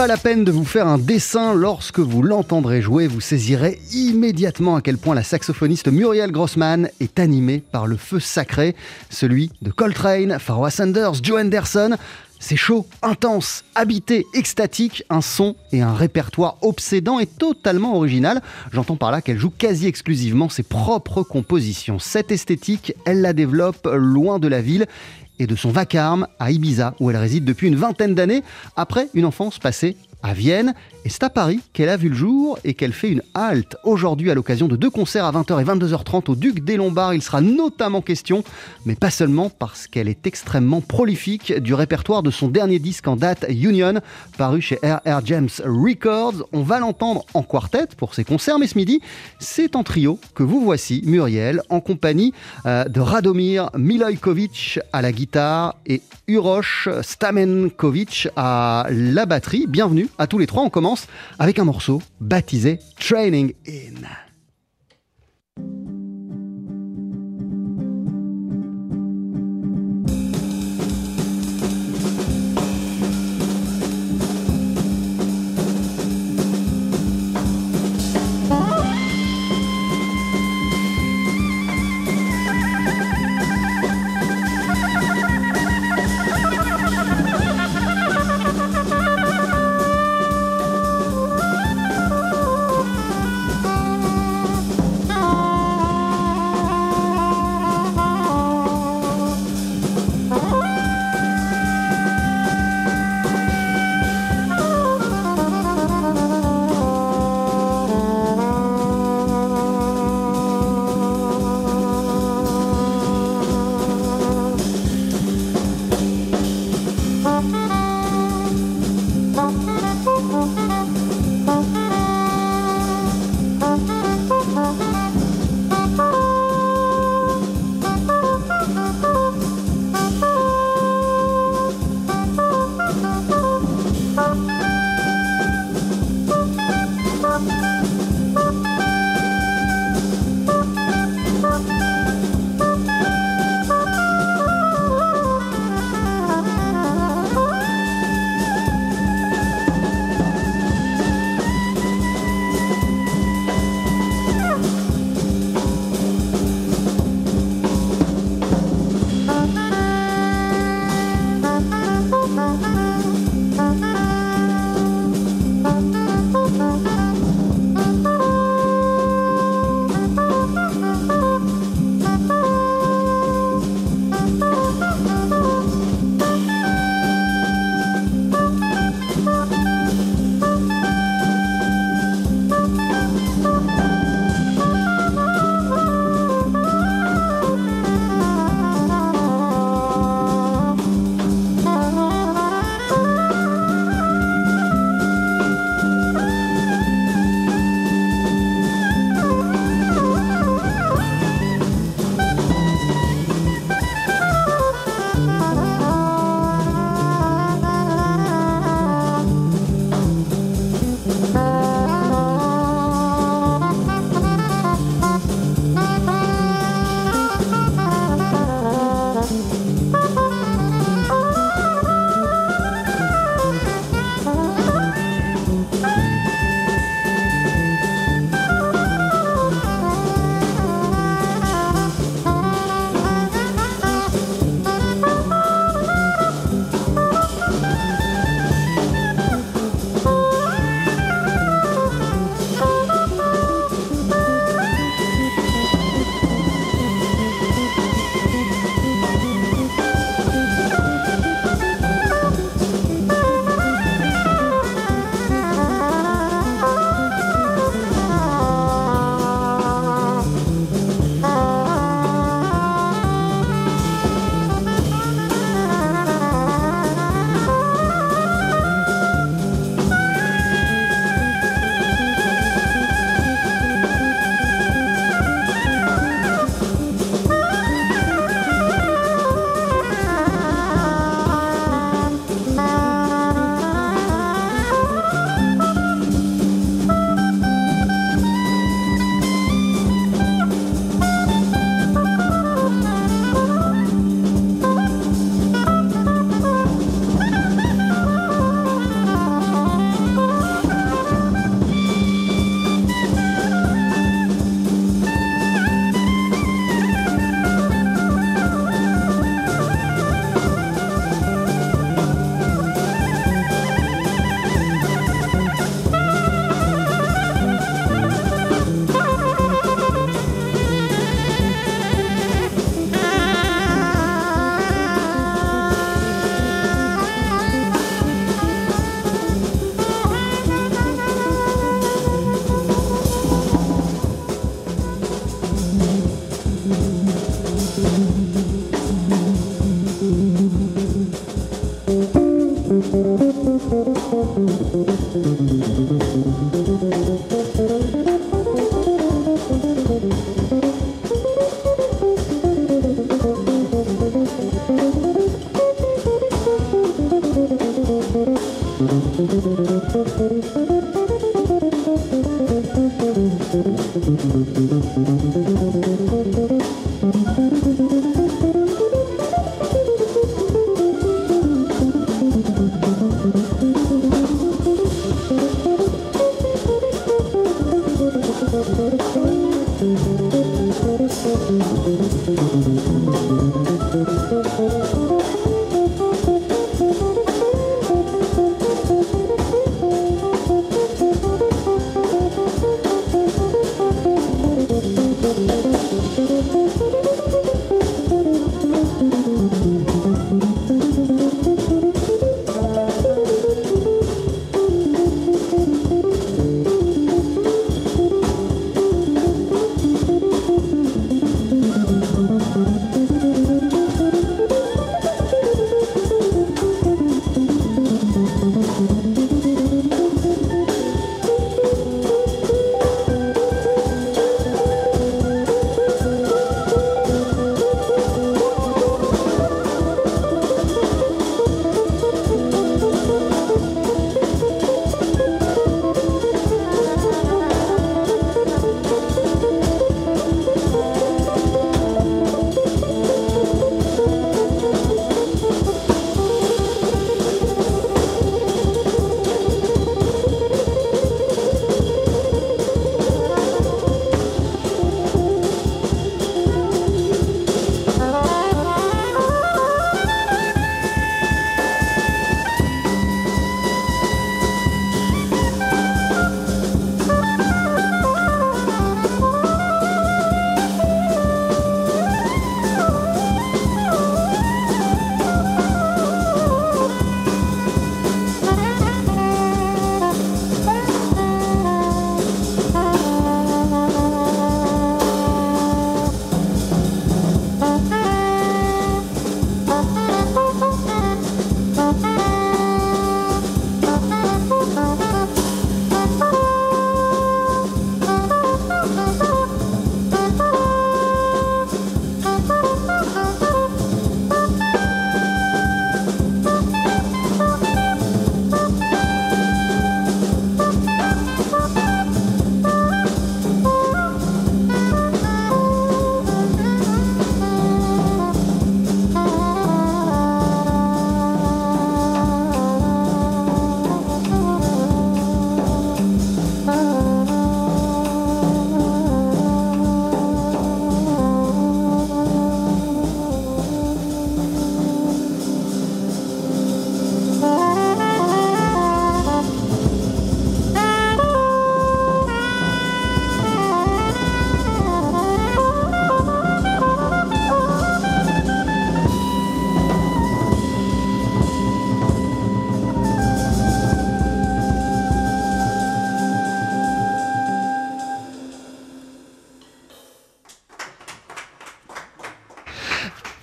Pas la peine de vous faire un dessin lorsque vous l'entendrez jouer, vous saisirez immédiatement à quel point la saxophoniste Muriel Grossman est animée par le feu sacré, celui de Coltrane, Pharoah Sanders, Joe Anderson. C'est chaud, intense, habité, extatique, un son et un répertoire obsédant et totalement original. J'entends par là qu'elle joue quasi exclusivement ses propres compositions. Cette esthétique, elle la développe loin de la ville et de son vacarme à Ibiza, où elle réside depuis une vingtaine d'années, après une enfance passée à Vienne. Et c'est à Paris qu'elle a vu le jour et qu'elle fait une halte. Aujourd'hui, à l'occasion de deux concerts à 20h et 22h30 au Duc des Lombards, il sera notamment question, mais pas seulement parce qu'elle est extrêmement prolifique, du répertoire de son dernier disque en date, Union, paru chez R.R. James Records. On va l'entendre en quartet pour ses concerts, mais ce midi, c'est en trio que vous voici, Muriel, en compagnie euh, de Radomir Milojkovic à la guitare et Uroš Stamenkovic à la batterie. Bienvenue à tous les trois. On commence avec un morceau baptisé Training In.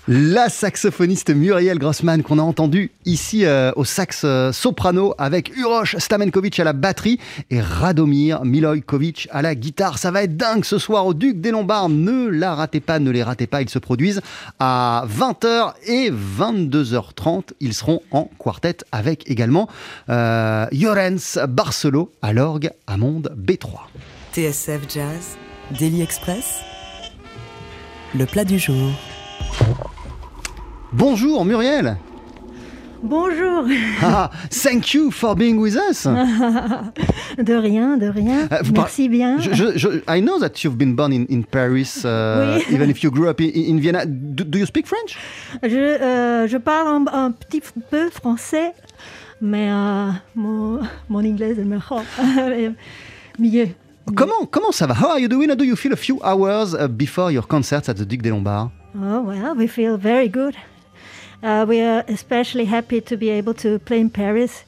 La saxophoniste Muriel Grossman qu'on a entendu ici euh, au sax euh, soprano avec Uroš Stamenkovic à la batterie et Radomir Milojkovic à la guitare. Ça va être dingue ce soir au Duc des Lombards. Ne la ratez pas, ne les ratez pas. Ils se produisent à 20h et 22h30. Ils seront en quartet avec également euh, Jorens Barcelo à l'orgue à Monde B3. TSF Jazz, Daily Express, le plat du jour. Bonjour Muriel. Bonjour. Ah, thank you for being with us. de rien, de rien. Euh, Merci bien. Je, je- je- I know that you've been born in, in Paris, uh, Oui. even if you grew up in, in Vienna. Do, do you speak French? Je, euh, je parle un, un petit peu français, mais euh, mon, mon anglais est meilleur. mieux. Comment, comment ça va? How are you doing? How do you feel a few hours uh, before your concerts at the Duc des Lombards? Oh, well, we feel very good. Uh, we are especially happy to be able to play in Paris.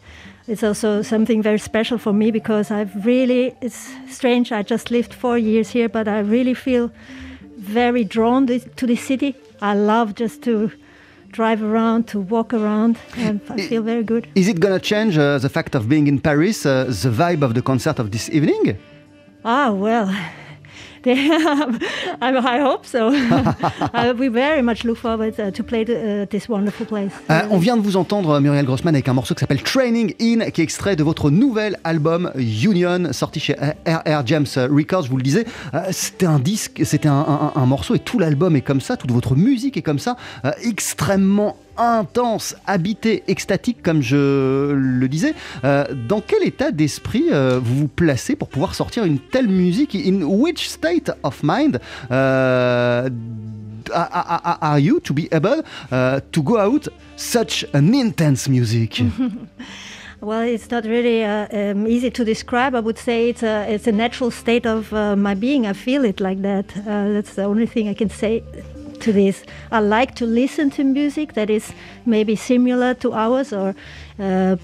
It's also something very special for me because I've really, it's strange, I just lived four years here, but I really feel very drawn to to the city. I love just to drive around, to walk around, and I feel very good. Is it gonna change uh, the fact of being in Paris, uh, the vibe of the concert of this evening? Ah, well, I, I hope so. we very much look forward uh, to play the, uh, this wonderful place. Euh, on vient de vous entendre Muriel Grossman avec un morceau qui s'appelle Training In, qui est extrait de votre nouvel album Union, sorti chez RR James Records. Je vous le disais, euh, c'était un disque, c'était un, un- un morceau et tout l'album est comme ça, toute votre musique est comme ça, euh, extrêmement intense, habité, extatique, comme je le disais. Euh, dans quel état d'esprit euh, vous vous placez pour pouvoir sortir une telle musique? In which state of mind euh, are- you to be able uh, to go out such an intense music? Well, it's not really uh, um, easy to describe. I would say it's a, it's a natural state of uh, my being. I feel it like that. Uh, that's the only thing I can say to this. I like to listen to music that is maybe similar to ours or uh,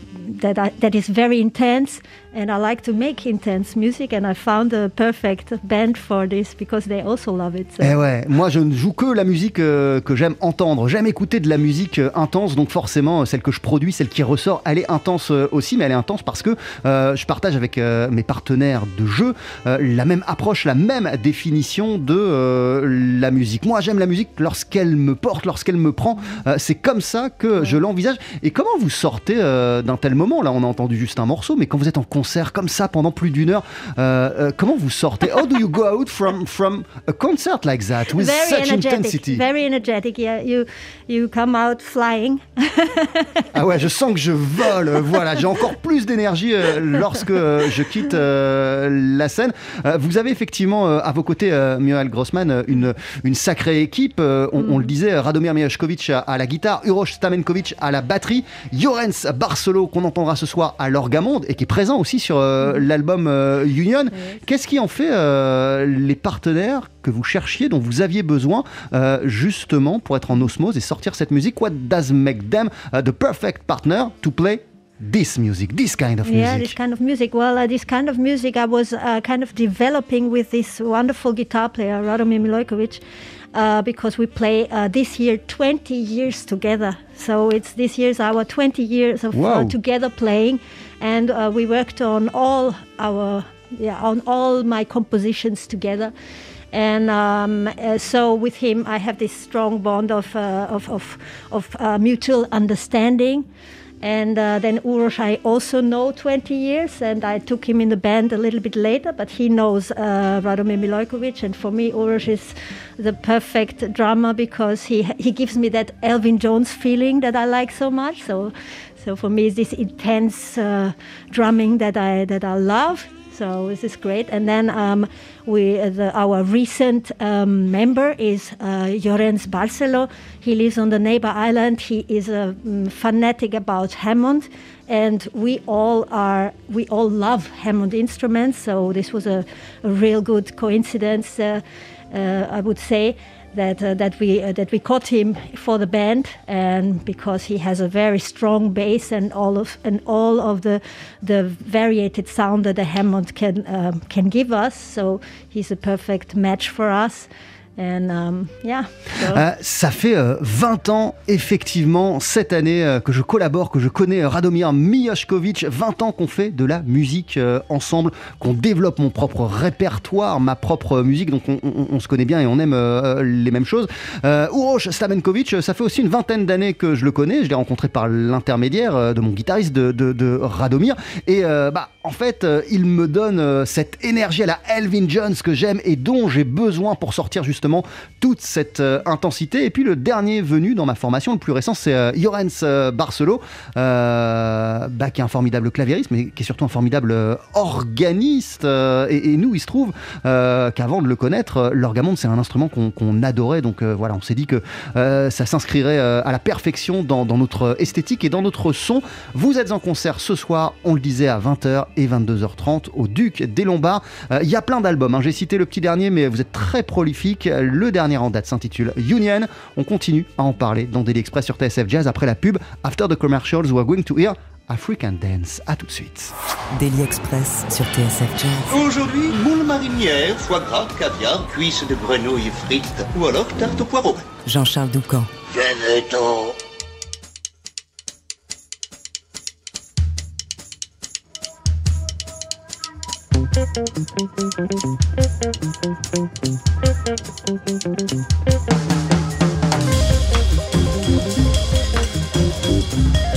that, I, that is very intense. And I like to make intense music. And I found perfect band for this because they also love it. So. Eh moi je ne joue que la musique euh, que j'aime entendre. J'aime écouter de la musique euh, intense, donc forcément euh, celle que je produis, celle qui ressort, elle est intense aussi, mais elle est intense parce que je partage avec mes partenaires de jeu la même approche, la même définition de la musique. Moi j'aime la musique lorsqu'elle me porte, lorsqu'elle me prend. C'est comme ça que je l'envisage. Et comment vous sortez euh, d'un tel moment? Là on a entendu juste un morceau, mais quand vous êtes en concert comme ça pendant plus d'une heure, euh, euh, comment vous sortez? How do you go out from, from a concert like that with very such energetic, intensity? Very energetic. Yeah, you you come out flying. Ah ouais, je sens que je vole. Voilà, j'ai encore plus d'énergie lorsque je quitte la scène. Vous avez effectivement à vos côtés, Muriel Grossman, une, une sacrée équipe. On, on le disait, Radomir Mijashkovic à, à la guitare, Uroš Stamenkovic à la batterie, Jorens Barcelo qu'on entendra ce soir à l'orgamonde et qui est présent aussi sur euh, l'album euh, Union. Qu'est-ce qui en fait euh, les partenaires que vous cherchiez, dont vous aviez besoin euh, justement pour être en osmose et sortir cette musique? What does make them uh, the perfect partner to play this music, this kind of Yeah, this music? kind of music. Well, uh, this kind of music I was uh, kind of developing with this wonderful guitar player, Radomir Milojkovic, uh, because we play uh, this year 20 years together. So it's this year's our 20 years of uh, together playing, and uh, we worked on all our yeah on all my compositions together. And um, uh, so with him, I have this strong bond of uh, of of, of uh, mutual understanding. And uh, then Uroš, I also know 20 years, and I took him in the band a little bit later, but he knows uh, Radomir Milojkovic, and for me, Uroš is the perfect drummer because he he gives me that Elvin Jones feeling that I like so much. So, so for me, it's this intense uh, drumming that I that I love. So this is great. And then um, we, uh, the, our recent um, member is uh, Jorens Barcelo. He lives on the neighbor island. He is a mm, fanatic about Hammond, and we all are. We all love Hammond instruments. So this was a, a real good coincidence, uh, uh, I would say. That, uh, that we uh, that we caught him for the band and because he has a very strong bass and all of and all of the the variated sound that the Hammond can um, can give us. So he's a perfect match for us and um, Euh, ça fait euh, 20 ans, effectivement, cette année euh, que je collabore, que je connais euh, Radomir Mijashkovic. 20 ans qu'on fait de la musique ensemble, qu'on développe mon propre répertoire, ma propre musique. Donc on, se connaît bien et on aime les mêmes choses. Uroš Stamenkovic, ça fait aussi une vingtaine d'années que je le connais. Je l'ai rencontré par l'intermédiaire de mon guitariste de, Radomir. Et bah, en fait, il me donne cette énergie à la Elvin Jones que j'aime et dont j'ai besoin pour sortir justement toute cette euh, intensité. Et puis le dernier venu dans ma formation, le plus récent, c'est euh, Jorens euh, Barcelo, bah, qui est un formidable claviériste, mais qui est surtout un formidable organiste. Et, nous, il se trouve qu'avant de le connaître, l'orgamonde, c'est un instrument qu'on adorait. Donc voilà, on s'est dit que ça s'inscrirait à la perfection dans, notre esthétique et dans notre son. Vous êtes en concert ce soir, on le disait, à 20h et 22h30 au Duc des Lombards. Il y a plein d'albums, hein. j'ai cité le petit dernier, mais vous êtes très prolifique. Le dernier en date s'intitule Union. On continue à en parler dans Daily Express sur TSF Jazz après la pub. After the commercials, we are going to hear African Dance. À tout de suite. Daily Express sur TSF Jazz. Aujourd'hui, moule marinière, foie gras, caviar, cuisses de grenouille frites ou alors tarte au poireau. Jean-Charles Doucan. Venez-t'en Thank you.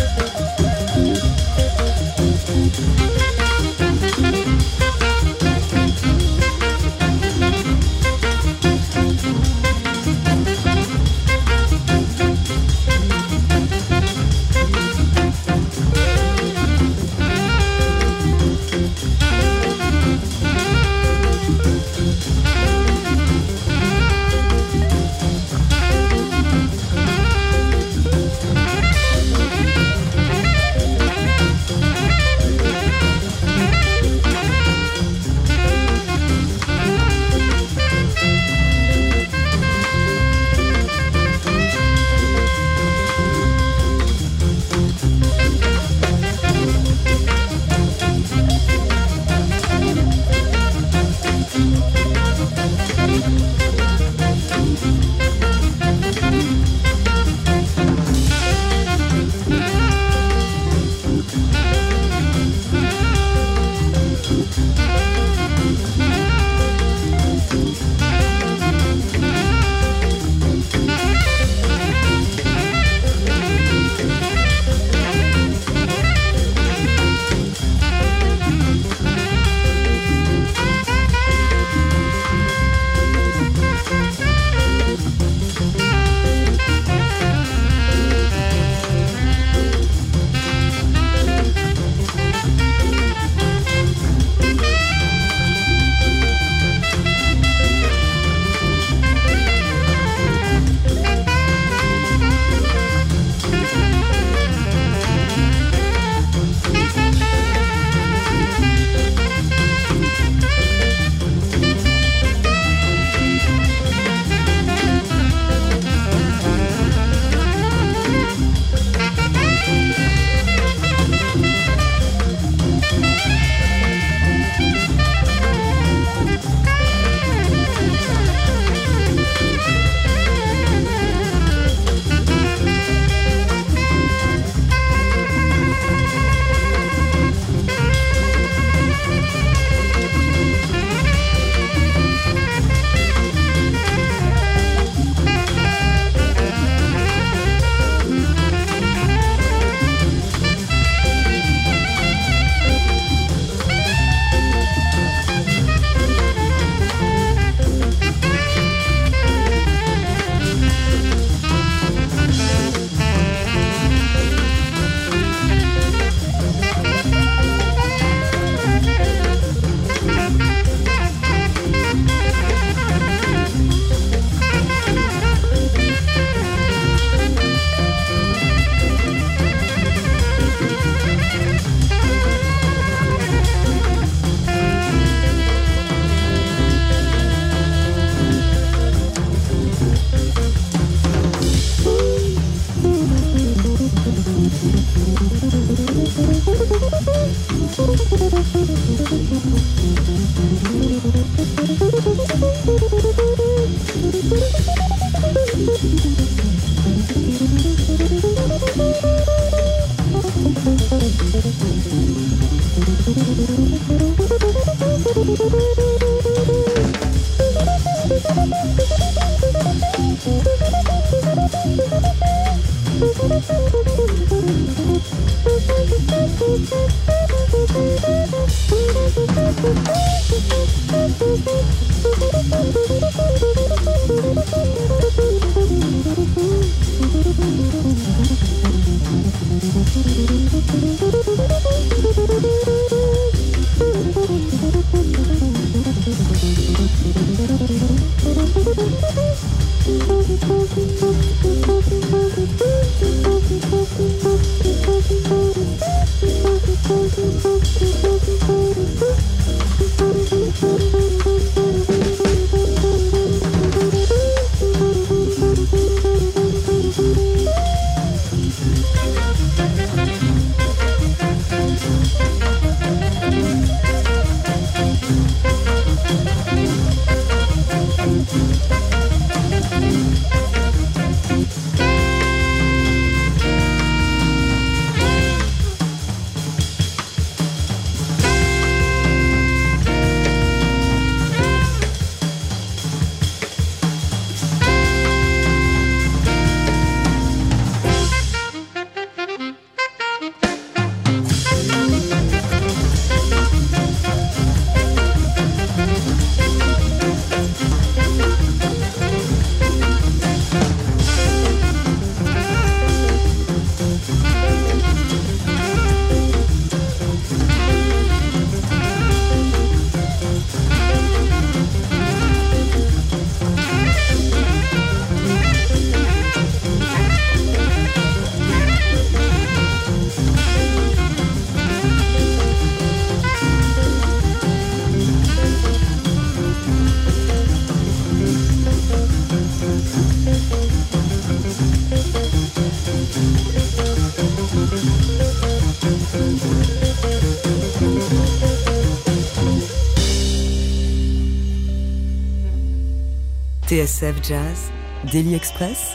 TSF Jazz, Daily Express,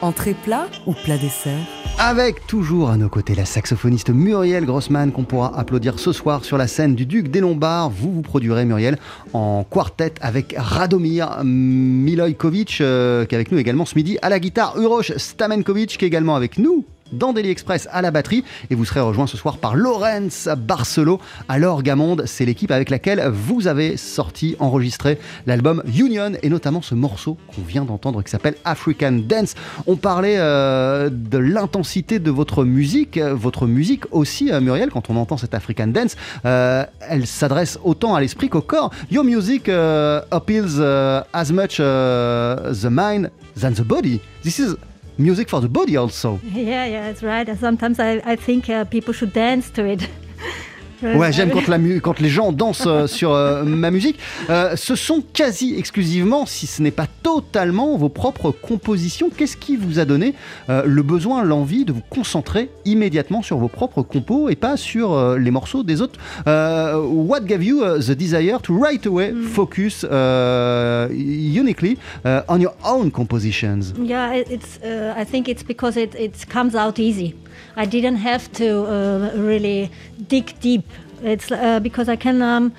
entrée plat ou plat dessert? Avec toujours à nos côtés la saxophoniste Muriel Grossman qu'on pourra applaudir ce soir sur la scène du Duc des Lombards. Vous vous produirez Muriel en quartet avec Radomir Milojkovic euh, qui est avec nous également ce midi à la guitare, Uroš Stamenkovic qui est également avec nous dans Daily Express à la batterie et vous serez rejoint ce soir par Lorenz Barcelo à l'orgamonde. C'est l'équipe avec laquelle vous avez sorti, enregistré l'album Union et notamment ce morceau qu'on vient d'entendre qui s'appelle African Dance. On parlait euh, de l'intensité de votre musique, votre musique aussi euh, Muriel quand on entend cette African Dance, euh, elle s'adresse autant à l'esprit qu'au corps. Your music appeals as much the mind than the body. This is music for the body also. Yeah, yeah, that's right. Sometimes I, I think uh, people should dance to it. Ouais, j'aime quand, la quand les gens dansent euh, sur euh, ma musique. Euh, ce sont quasi exclusivement, si ce n'est pas totalement, vos propres compositions. Qu'est-ce qui vous a donné le besoin, l'envie de vous concentrer immédiatement sur vos propres compos et pas sur les morceaux des autres? What gave you uh, the desire to right away focus uh, uniquely uh, on your own compositions? Yeah, it- it's. Uh, I think it's because it, it comes out easy. I didn't have to uh, really dig deep. It's uh, because I can um,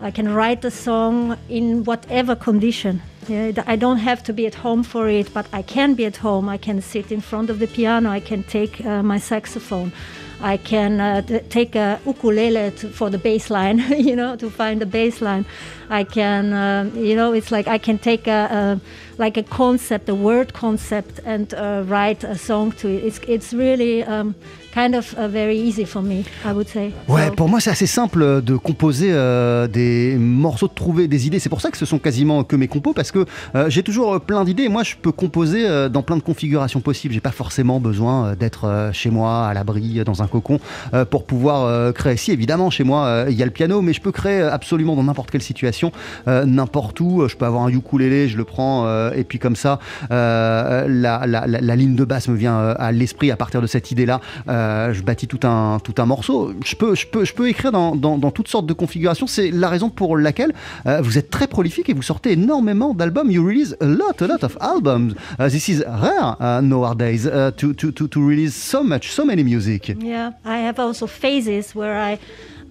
I can write a song in whatever condition. Yeah, I don't have to be at home for it, but I can be at home. I can sit in front of the piano. I can take uh, my saxophone. I can uh, take a ukulele to, for the bass line, you know, to find the bass line. I can, uh, you know, it's like I can take a, a like a concept, a word concept, and uh, write a song to it. It's it's really um, kind of uh, very easy for me, I would say. Ouais, So- pour moi c'est assez simple de composer euh, des morceaux, de trouver des idées. C'est pour ça que ce sont quasiment que mes compos parce que euh, j'ai toujours euh, plein d'idées. Moi je peux composer euh, dans plein de configurations possibles. J'ai pas forcément besoin euh, d'être euh, chez moi à l'abri euh, dans un cocon euh, pour pouvoir euh, créer. Si évidemment chez moi euh, il y a le piano, mais je peux créer euh, absolument dans n'importe quelle situation, euh, n'importe où. Je peux avoir un ukulélé, je le prends euh, et puis comme ça euh, la, la- la- la ligne de basse me vient euh, à l'esprit à partir de cette idée-là. Euh, je bâtis tout un, tout un morceau. Je peux, je peux, je peux écrire dans, dans- dans toutes sortes de configurations. C'est la raison pour laquelle euh, vous êtes très prolifique et vous sortez énormément d'albums. You release a lot, a lot of albums. Uh, this is rare uh, nowadays uh, to, to, to, to release so much, so many music. Yeah, I have also phases where I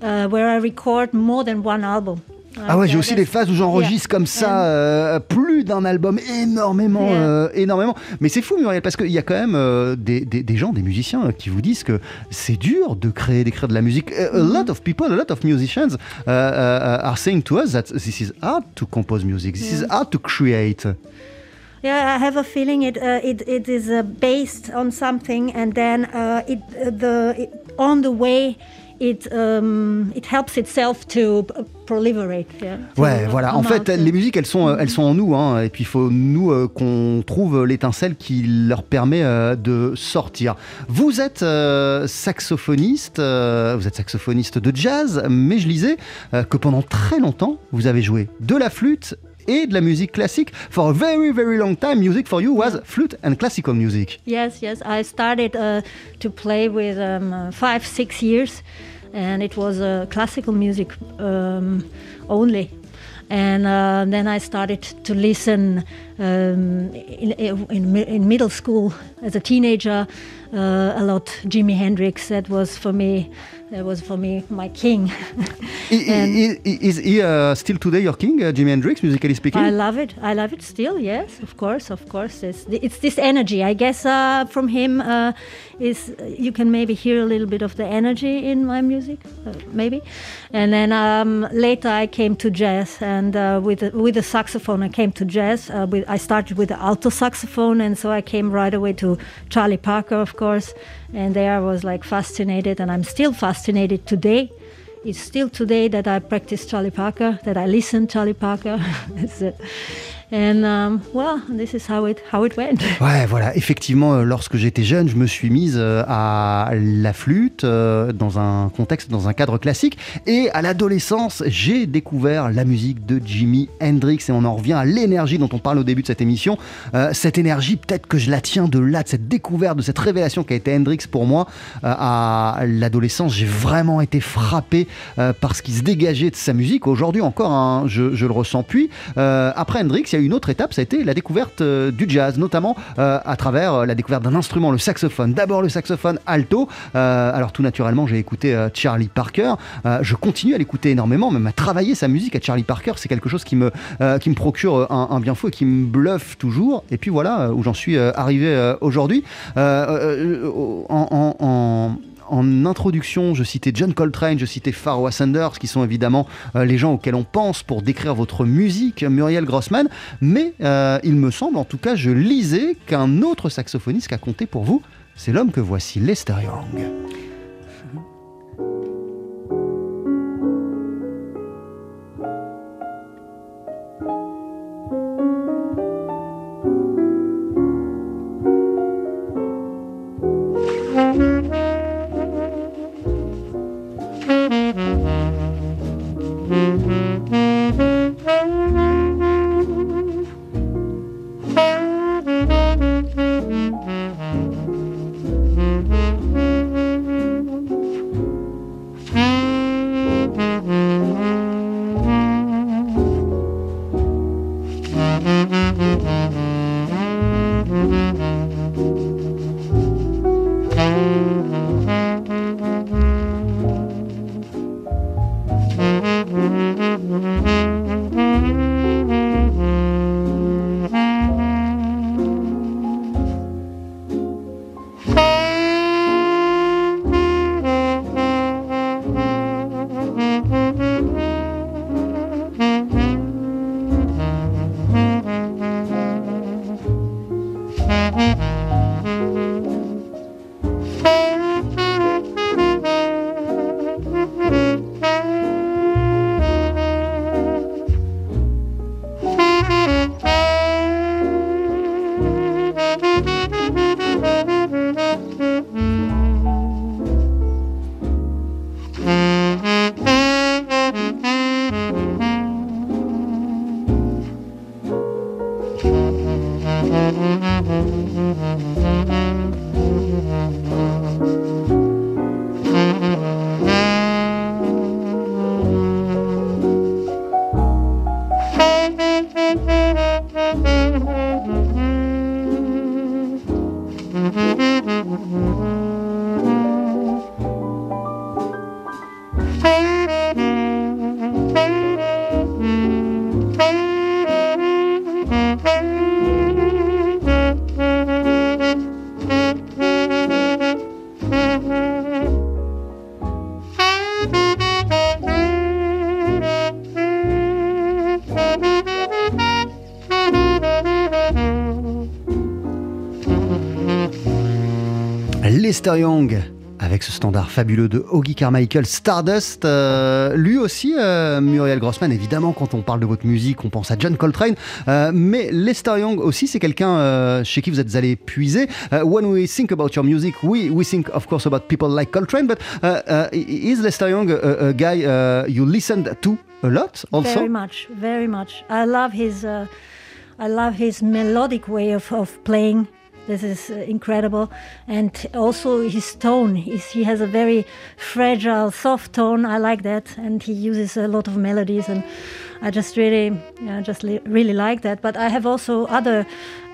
uh, where I record more than one album. Ah ouais, j'ai aussi des phases où j'enregistre comme ça euh, plus d'un album, énormément, euh, énormément. Mais c'est fou Muriel, parce qu'il y a quand même euh, des, des- des gens, des musiciens euh, qui vous disent que c'est dur de créer, d'écrire de la musique. A, a lot of people, a lot of musicians uh, uh, are saying to us that this is hard to compose music, this is hard to create. Yeah, I have a feeling it uh, it, it is uh, based on something, and then uh, it uh, the it, on the way it um, it helps itself to p- proliferate. Yeah, to, Ouais, uh, voilà. En fait, les uh, musiques, elles sont, euh, elles sont en nous, hein, et puis il faut nous euh, qu'on trouve l'étincelle qui leur permet euh, de sortir. Vous êtes euh, saxophoniste, euh, vous êtes saxophoniste de jazz, mais je lisais euh, que pendant très longtemps, vous avez joué de la flûte et de la musique classique. For a very, very long time, music for you was flute and classical music. Yes, yes. I started uh, to play with um, uh, five, six years, and it was uh, classical music um, only. And uh, then I started to listen um, in, in, in middle school as a teenager uh, a lot. Jimi Hendrix. That was for me. That was for me my king. I- And- i- i- Is he uh, still today your king, uh, Jimi Hendrix, musically speaking? I love it. I love it still. Yes, of course, of course. It's, it's this energy. I guess uh, from him uh, is you can maybe hear a little bit of the energy in my music, uh, maybe. And then um, later I came to jazz, and uh, with the, with the saxophone I came to jazz. Uh, with, I started with the alto saxophone, and so I came right away to Charlie Parker, of course. And there I was like fascinated, and I'm still fascinated today. It's still today that I practice Charlie Parker, that I listen Charlie Parker. And um, well, this is how it how it went. Ouais, voilà. Effectivement, euh, lorsque j'étais jeune, je me suis mise euh, à la flûte euh, dans un contexte, dans un cadre classique. Et à l'adolescence, j'ai découvert la musique de Jimi Hendrix. Et on en revient à l'énergie dont on parle au début de cette émission. Euh, cette énergie, peut-être que je la tiens de là, de cette découverte, de cette révélation qui a été Hendrix pour moi. Euh, à l'adolescence, j'ai vraiment été frappé euh, par ce qui se dégageait de sa musique. Aujourd'hui encore, hein, je, je le ressens. Puis, après Hendrix, il une autre étape, ça a été la découverte du jazz, notamment à travers la découverte d'un instrument, le saxophone. D'abord le saxophone alto. alors tout naturellement, j'ai écouté Charlie Parker. je continue à l'écouter énormément, même à travailler sa musique à Charlie Parker. C'est quelque chose qui me, qui me procure un, bien fou et qui me bluffe toujours. Et puis voilà où j'en suis arrivé aujourd'hui. en introduction, je citais John Coltrane, je citais Pharoah Sanders, qui sont évidemment euh, les gens auxquels on pense pour décrire votre musique, Muriel Grossman. Mais euh, il me semble, en tout cas, je lisais qu'un autre saxophoniste a compté pour vous, c'est l'homme que voici, Lester Young. Lester Young avec ce standard fabuleux de Augie Carmichael, Stardust. Euh, lui aussi, euh, Muriel Grossman, évidemment, quand on parle de votre musique, on pense à John Coltrane. Euh, mais Lester Young aussi, c'est quelqu'un chez qui vous êtes allé puiser. when we think about your music, we, we think, of course, about people like Coltrane. But is Lester Young a, guy you listened to a lot also? Very much, very much. I love his, I love his melodic way of, of playing. This is uh, incredible. And also his tone, he has a very fragile, soft tone. I like that. And he uses a lot of melodies and I just really, yeah, just really like that. But I have also other,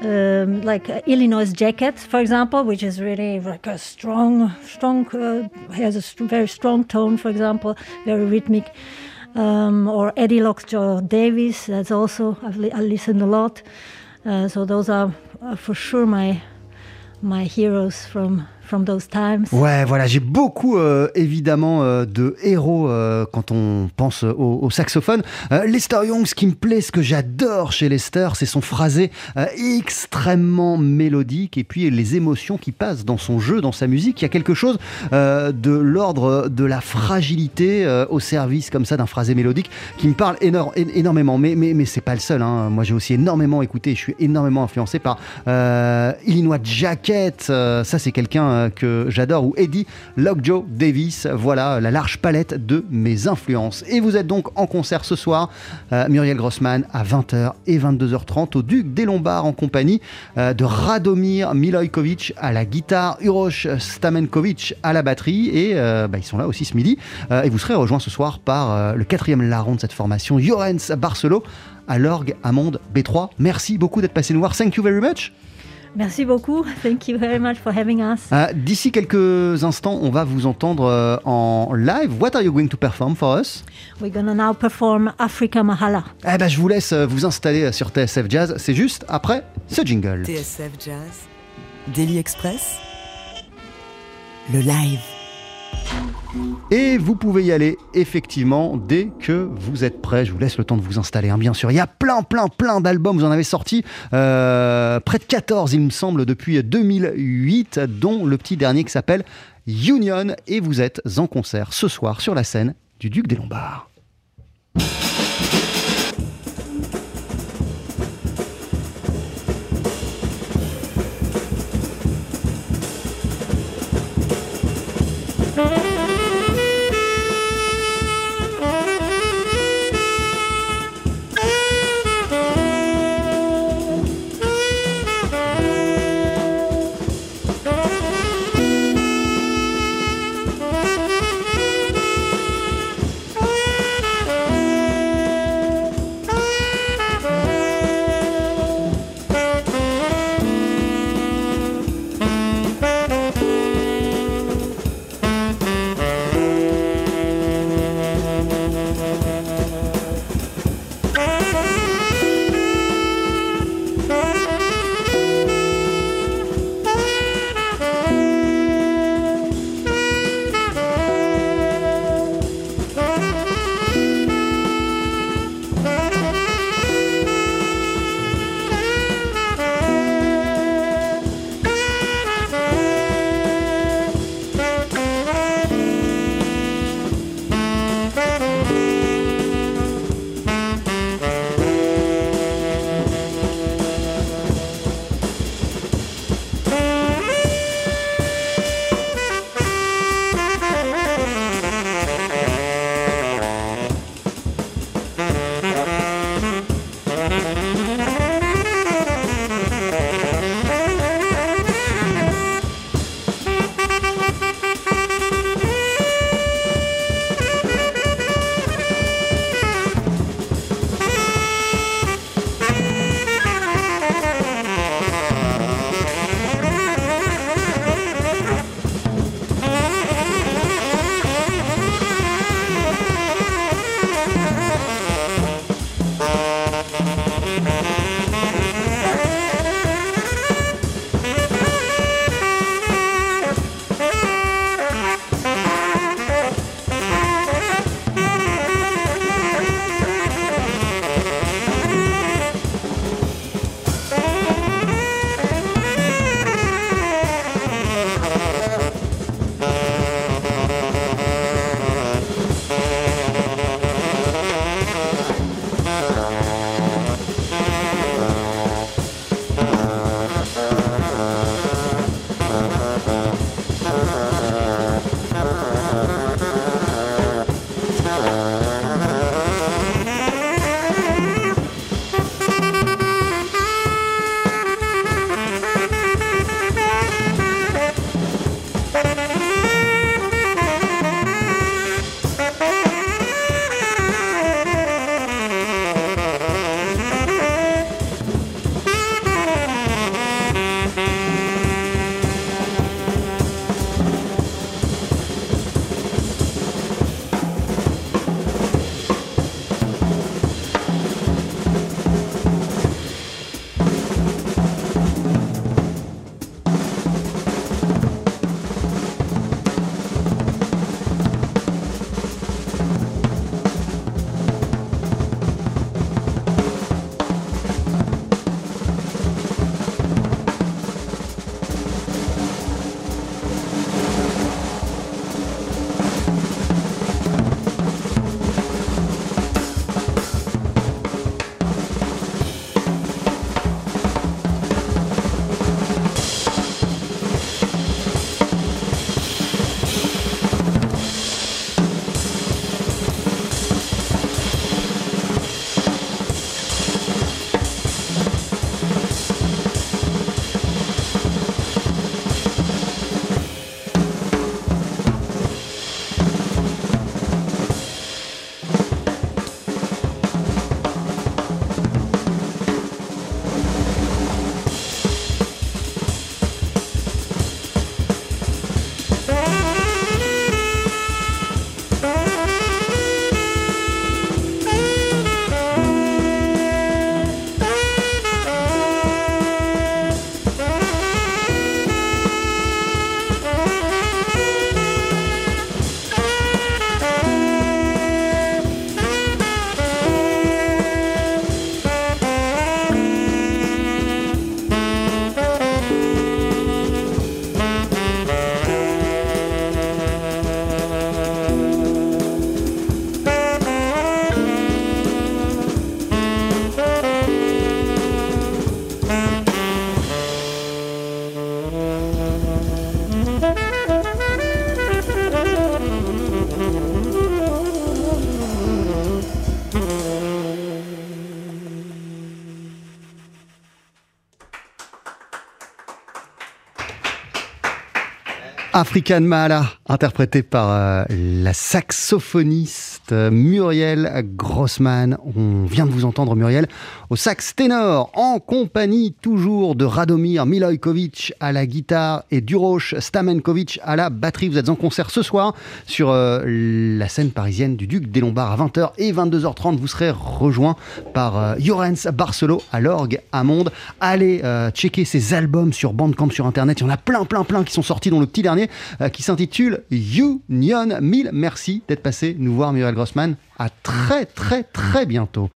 um, like uh, Illinois Jacket, for example, which is really like a strong, strong, uh, has a st very strong tone, for example, very rhythmic. Um, or Eddie Lockjaw Davis, that's also, I've li I listened a lot. Uh, so those are for sure my my heroes from those times. Ouais, voilà, j'ai beaucoup euh, évidemment euh, de héros euh, quand on pense au, saxophone. Lester Young, ce qui me plaît, ce que j'adore chez Lester, c'est son phrasé extrêmement mélodique et puis les émotions qui passent dans son jeu, dans sa musique. Il y a quelque chose de l'ordre de la fragilité au service comme ça d'un phrasé mélodique qui me parle énormément. Mais, mais, mais c'est pas le seul. Hein. Moi, j'ai aussi énormément écouté, je suis énormément influencé par Illinois Jacket. ça, c'est quelqu'un que j'adore, ou Eddie Lockjaw Davis. Voilà la large palette de mes influences. Et vous êtes donc en concert ce soir, euh, Muriel Grossman à 20h et 22h30 au Duc des Lombards en compagnie euh, de Radomir Milojkovic à la guitare, Uroš Stamenkovic à la batterie et euh, bah, ils sont là aussi ce midi. Et vous serez rejoint ce soir par le quatrième larron de cette formation, Jorens Barcelo à l'orgue Amond B3. Merci beaucoup d'être passé nous voir. Thank you very much. Merci beaucoup. Thank you very much for having us. Euh, D'ici quelques instants, on va vous entendre euh, en live. What are you going to perform for us? We're gonna now perform Africa Mahala. Eh ben, je vous laisse euh, vous installer sur TSF Jazz. C'est juste après ce jingle. TSF Jazz, Daily Express, le live. Et vous pouvez y aller effectivement dès que vous êtes prêt. Je vous laisse le temps de vous installer, hein, bien sûr. Il y a plein, plein, plein d'albums. Vous en avez sorti euh, près de 14, il me semble, depuis 2008, dont le petit dernier qui s'appelle Union. Et vous êtes en concert ce soir sur la scène du Duc des Lombards. African Mala, interprété par euh, la saxophoniste euh, Muriel Grossman. On vient de vous entendre, Muriel, au sax ténor, en compagnie toujours de Radomir Milojkovic à la guitare et Duroche Stamenkovic à la batterie. Vous êtes en concert ce soir sur euh, la scène parisienne du Duc des Lombards à 20h et 22h30. Vous serez rejoint par euh, Jorenz Barcelo à l'orgue à Monde. Allez checker ses albums sur Bandcamp sur Internet. Il y en a plein, plein, plein qui sont sortis, dont le petit dernier qui s'intitule Union. Mille merci d'être passé nous voir, Muriel Grossman. À très, très, très bientôt.